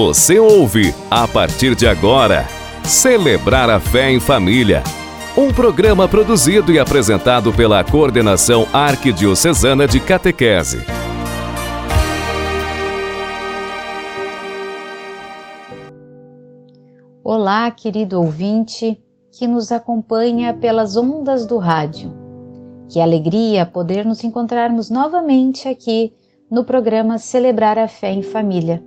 Você ouve, a partir de agora, Celebrar a Fé em Família. Um programa produzido e apresentado pela Coordenação Arquidiocesana de Catequese. Olá, querido ouvinte que nos acompanha pelas ondas do rádio. Que alegria poder nos encontrarmos novamente aqui no programa Celebrar a Fé em Família.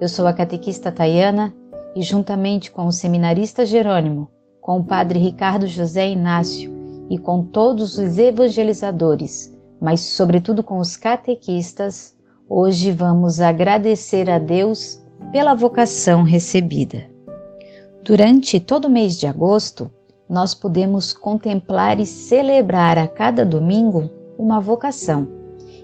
Eu sou a catequista Tayana e, juntamente com o seminarista Jerônimo, com o padre Ricardo José Inácio e com todos os evangelizadores, mas sobretudo com os catequistas, hoje vamos agradecer a Deus pela vocação recebida. Durante todo o mês de agosto, nós podemos contemplar e celebrar a cada domingo uma vocação.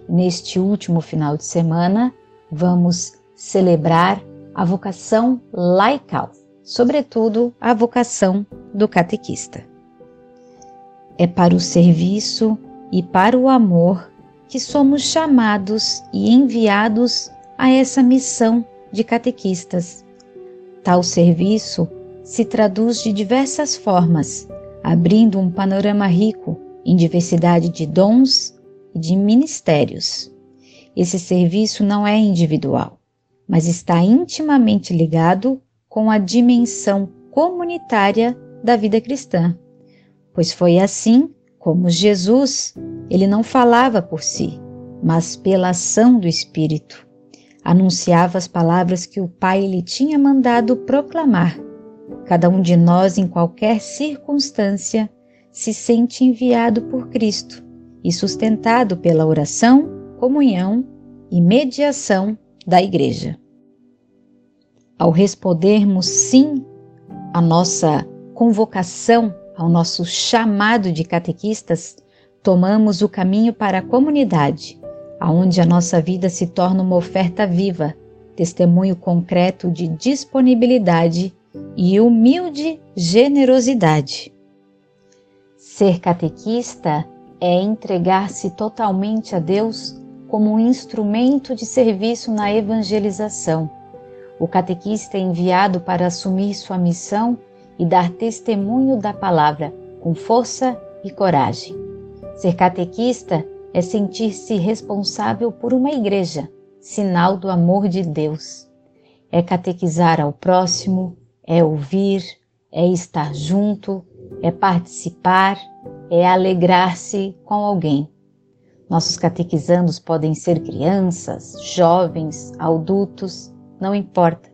Neste último final de semana, vamos celebrar a vocação laical, sobretudo a vocação do catequista. É para o serviço e para o amor que somos chamados e enviados a essa missão de catequistas. Tal serviço se traduz de diversas formas, abrindo um panorama rico em diversidade de dons e de ministérios. Esse serviço não é individual, mas está intimamente ligado com a dimensão comunitária da vida cristã. Pois foi assim como Jesus, ele não falava por si, mas pela ação do Espírito. Anunciava as palavras que o Pai lhe tinha mandado proclamar. Cada um de nós, em qualquer circunstância, se sente enviado por Cristo e sustentado pela oração, comunhão e mediação da Igreja. Ao respondermos sim à nossa convocação, ao nosso chamado de catequistas, tomamos o caminho para a comunidade, aonde a nossa vida se torna uma oferta viva, testemunho concreto de disponibilidade e humilde generosidade. Ser catequista é entregar-se totalmente a Deus como um instrumento de serviço na evangelização. O catequista é enviado para assumir sua missão e dar testemunho da palavra com força e coragem. Ser catequista é sentir-se responsável por uma igreja, sinal do amor de Deus. É catequizar ao próximo, é ouvir, é estar junto, é participar, é alegrar-se com alguém. Nossos catequizandos podem ser crianças, jovens, adultos, não importa.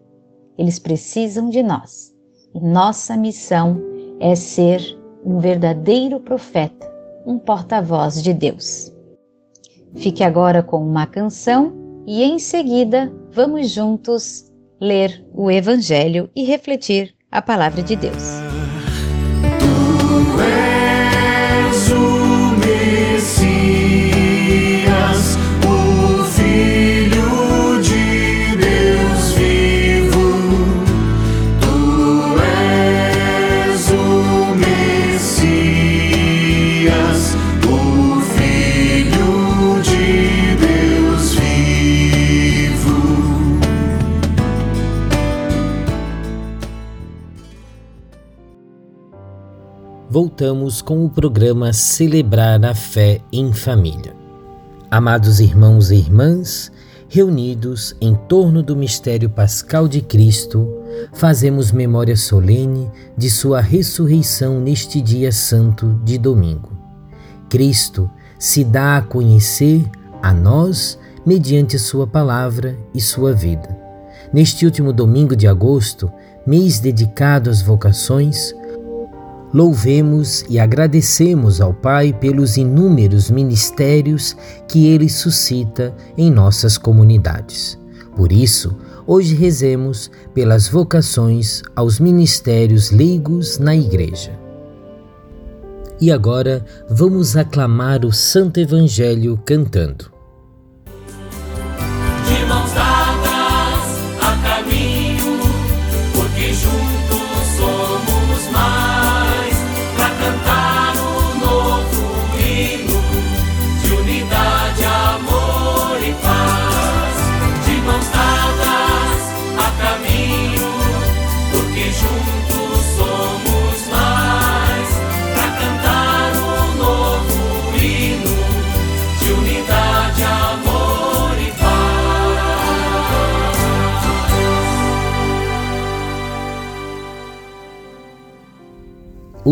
Eles precisam de nós. E nossa missão é ser um verdadeiro profeta, um porta-voz de Deus. Fique agora com uma canção e em seguida vamos juntos ler o Evangelho e refletir a palavra de Deus. Voltamos com o programa Celebrar a Fé em Família. Amados irmãos e irmãs, reunidos em torno do mistério pascal de Cristo, fazemos memória solene de Sua ressurreição neste dia santo de domingo. Cristo se dá a conhecer a nós mediante Sua palavra e Sua vida. Neste último domingo de agosto, mês dedicado às vocações, Louvemos e agradecemos ao Pai pelos inúmeros ministérios que ele suscita em nossas comunidades. Por isso, hoje rezemos pelas vocações aos ministérios leigos na Igreja. E agora vamos aclamar o Santo Evangelho cantando.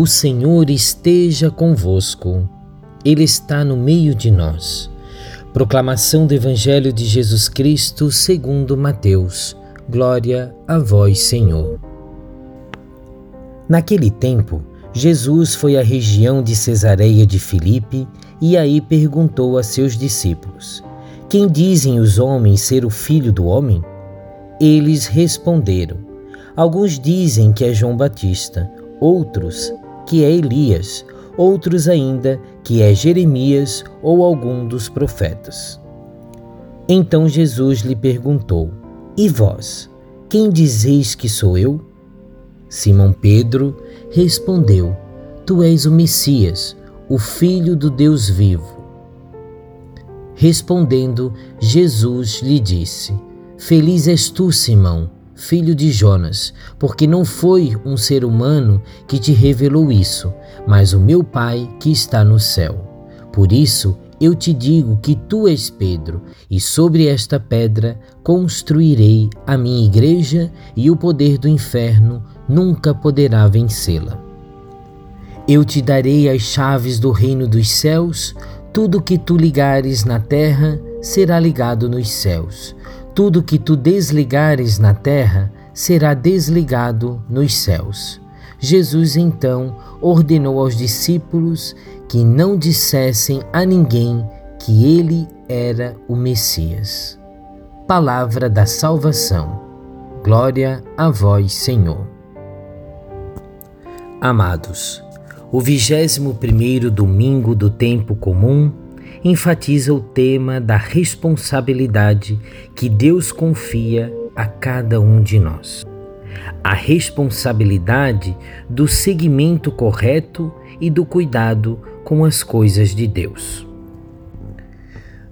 O Senhor esteja convosco, Ele está no meio de nós. Proclamação do Evangelho de Jesus Cristo segundo Mateus. Glória a vós, Senhor. Naquele tempo, Jesus foi à região de Cesareia de Filipe e aí perguntou a seus discípulos: Quem dizem os homens ser o filho do homem? Eles responderam: Alguns dizem que é João Batista, outros que é Elias, outros ainda que é Jeremias ou algum dos profetas. Então Jesus lhe perguntou: E vós, quem dizeis que sou eu? Simão Pedro respondeu: Tu és o Messias, o Filho do Deus vivo. Respondendo, Jesus lhe disse: Feliz és tu, Simão filho de Jonas, porque não foi um ser humano que te revelou isso, mas o meu Pai que está no céu. Por isso eu te digo que tu és Pedro, e sobre esta pedra construirei a minha igreja, e o poder do inferno nunca poderá vencê-la. Eu te darei as chaves do reino dos céus, tudo que tu ligares na terra será ligado nos céus tudo que tu desligares na terra será desligado nos céus. Jesus então ordenou aos discípulos que não dissessem a ninguém que ele era o Messias. Palavra da salvação. Glória a vós, Senhor. Amados, o vigésimo primeiro domingo do tempo comum enfatiza o tema da responsabilidade que Deus confia a cada um de nós. A responsabilidade do seguimento correto e do cuidado com as coisas de Deus.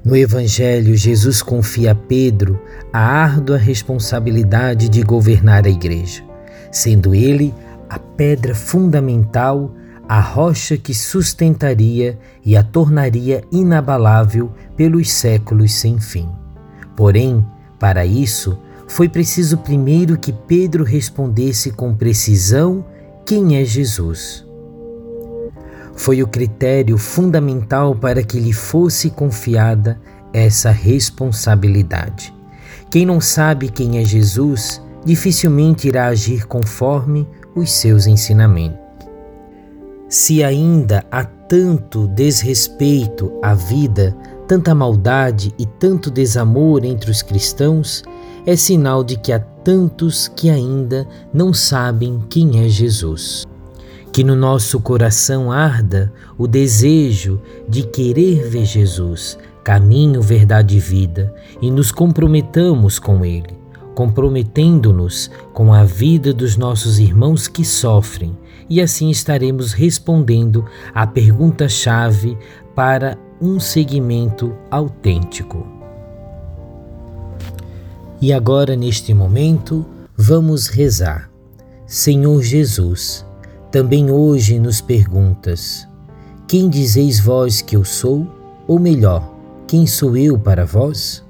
No Evangelho, Jesus confia a Pedro a árdua responsabilidade de governar a Igreja, sendo ele a pedra fundamental a rocha que sustentaria e a tornaria inabalável pelos séculos sem fim. Porém, para isso, foi preciso primeiro que Pedro respondesse com precisão quem é Jesus. Foi o critério fundamental para que lhe fosse confiada essa responsabilidade. Quem não sabe quem é Jesus dificilmente irá agir conforme os seus ensinamentos. Se ainda há tanto desrespeito à vida, tanta maldade e tanto desamor entre os cristãos, é sinal de que há tantos que ainda não sabem quem é Jesus. Que no nosso coração arda o desejo de querer ver Jesus, caminho, verdade e vida, e nos comprometamos com Ele, comprometendo-nos com a vida dos nossos irmãos que sofrem e assim estaremos respondendo à pergunta-chave para um seguimento autêntico. E agora, neste momento, vamos rezar. Senhor Jesus, também hoje nos perguntas: Quem dizeis vós que eu sou? Ou melhor, quem sou eu para vós?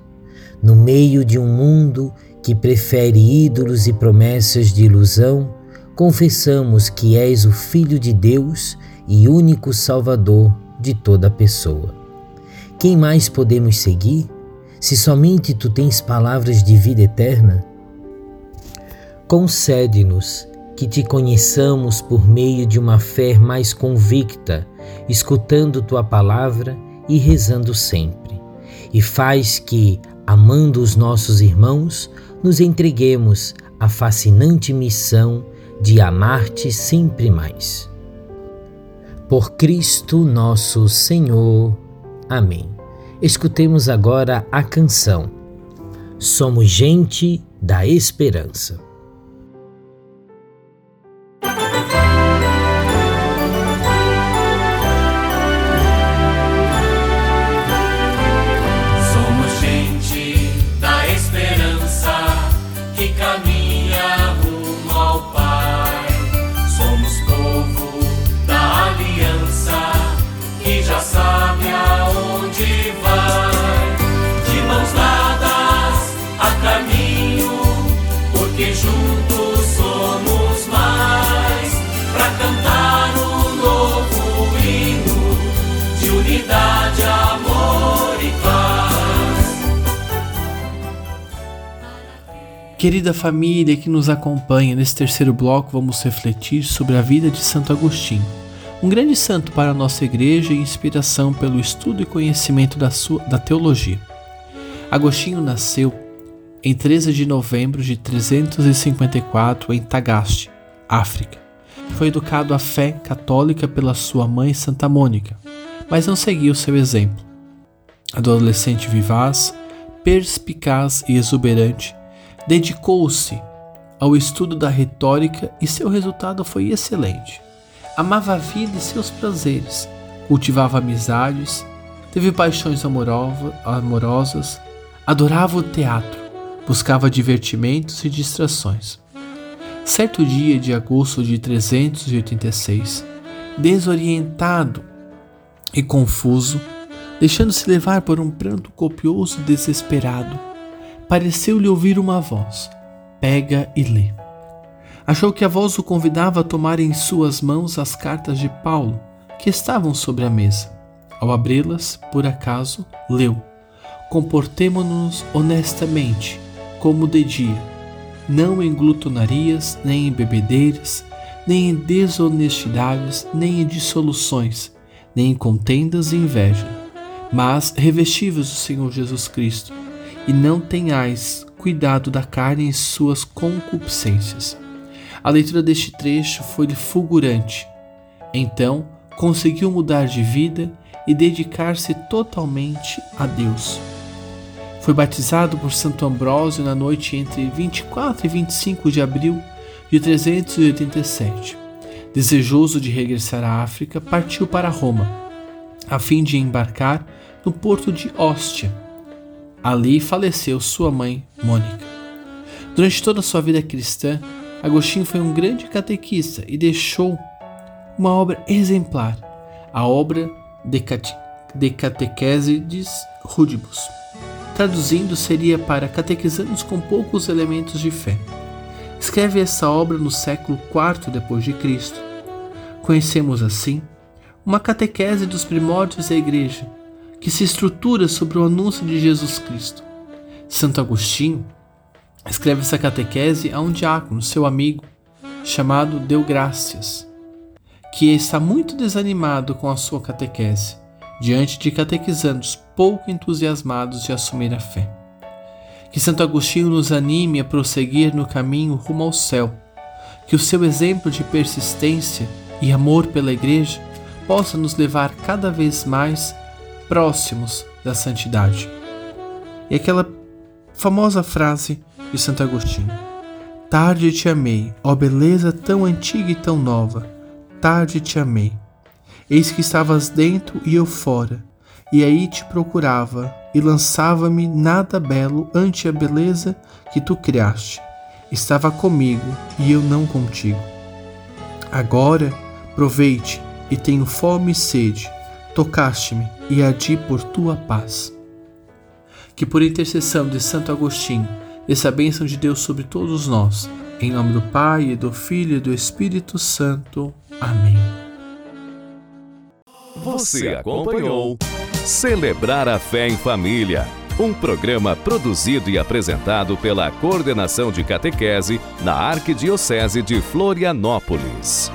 No meio de um mundo que prefere ídolos e promessas de ilusão, confessamos que és o Filho de Deus e único Salvador de toda pessoa. Quem mais podemos seguir, se somente tu tens palavras de vida eterna? Concede-nos que te conheçamos por meio de uma fé mais convicta, escutando tua palavra e rezando sempre. E faz que, amando os nossos irmãos, nos entreguemos à fascinante missão de amar-te sempre mais. Por Cristo nosso Senhor. Amém. Escutemos agora a canção Somos Gente da Esperança. Querida família que nos acompanha, nesse terceiro bloco vamos refletir sobre a vida de Santo Agostinho, um grande santo para a nossa igreja e inspiração pelo estudo e conhecimento da, sua, da teologia. Agostinho nasceu em 13 de novembro de 354 em Tagaste, África. Foi educado à fé católica pela sua mãe Santa Mônica, mas não seguiu seu exemplo. Adolescente vivaz, perspicaz e exuberante, dedicou-se ao estudo da retórica e seu resultado foi excelente. Amava a vida e seus prazeres, cultivava amizades, teve paixões amorosas, adorava o teatro, buscava divertimentos e distrações. Certo dia de agosto de 386, desorientado e confuso, deixando-se levar por um pranto copioso e desesperado, pareceu-lhe ouvir uma voz: Pega e lê. Achou que a voz o convidava a tomar em suas mãos as cartas de Paulo, que estavam sobre a mesa. Ao abri-las, por acaso, leu: Comportemo-nos honestamente, como de dia, não em glutonarias, nem em bebedeiras, nem em desonestidades, nem em dissoluções, nem em contendas e inveja, mas revestivos do Senhor Jesus Cristo e não tenhais cuidado da carne em suas concupiscências. A leitura deste trecho foi-lhe fulgurante. Então, conseguiu mudar de vida e dedicar-se totalmente a Deus. Foi batizado por Santo Ambrósio na noite entre 24 e 25 de abril de 387. Desejoso de regressar à África, partiu para Roma, a fim de embarcar no porto de Ostia Ali faleceu sua mãe, Mônica. Durante toda a sua vida cristã, Agostinho foi um grande catequista e deixou uma obra exemplar, a obra De, Cate de Catequeses Rudibus. Traduzindo, seria para catequizandos com poucos elementos de fé. Escreve essa obra no século IV depois de Cristo. Conhecemos assim uma catequese dos primórdios da Igreja, que se estrutura sobre o anúncio de Jesus Cristo. Santo Agostinho escreve essa catequese a um diácono, seu amigo, chamado Deugrácias, que está muito desanimado com a sua catequese, diante de catequizandos pouco entusiasmados de assumir a fé. Que Santo Agostinho nos anime a prosseguir no caminho rumo ao céu, que o seu exemplo de persistência e amor pela Igreja possa nos levar cada vez mais próximos da santidade. E aquela famosa frase de Santo Agostinho: Tarde te amei, ó beleza tão antiga e tão nova, tarde te amei. Eis que estavas dentro e eu fora, e aí te procurava, e lançava-me nada belo ante a beleza que tu criaste. Estava comigo e eu não contigo. Agora proveite e tenho fome e sede tocaste-me e ardi por tua paz. Que por intercessão de Santo Agostinho, essa bênção de Deus sobre todos nós, em nome do Pai, e do Filho e do Espírito Santo. Amém. Você acompanhou Celebrar a Fé em Família, um programa produzido e apresentado pela Coordenação de Catequese na Arquidiocese de Florianópolis.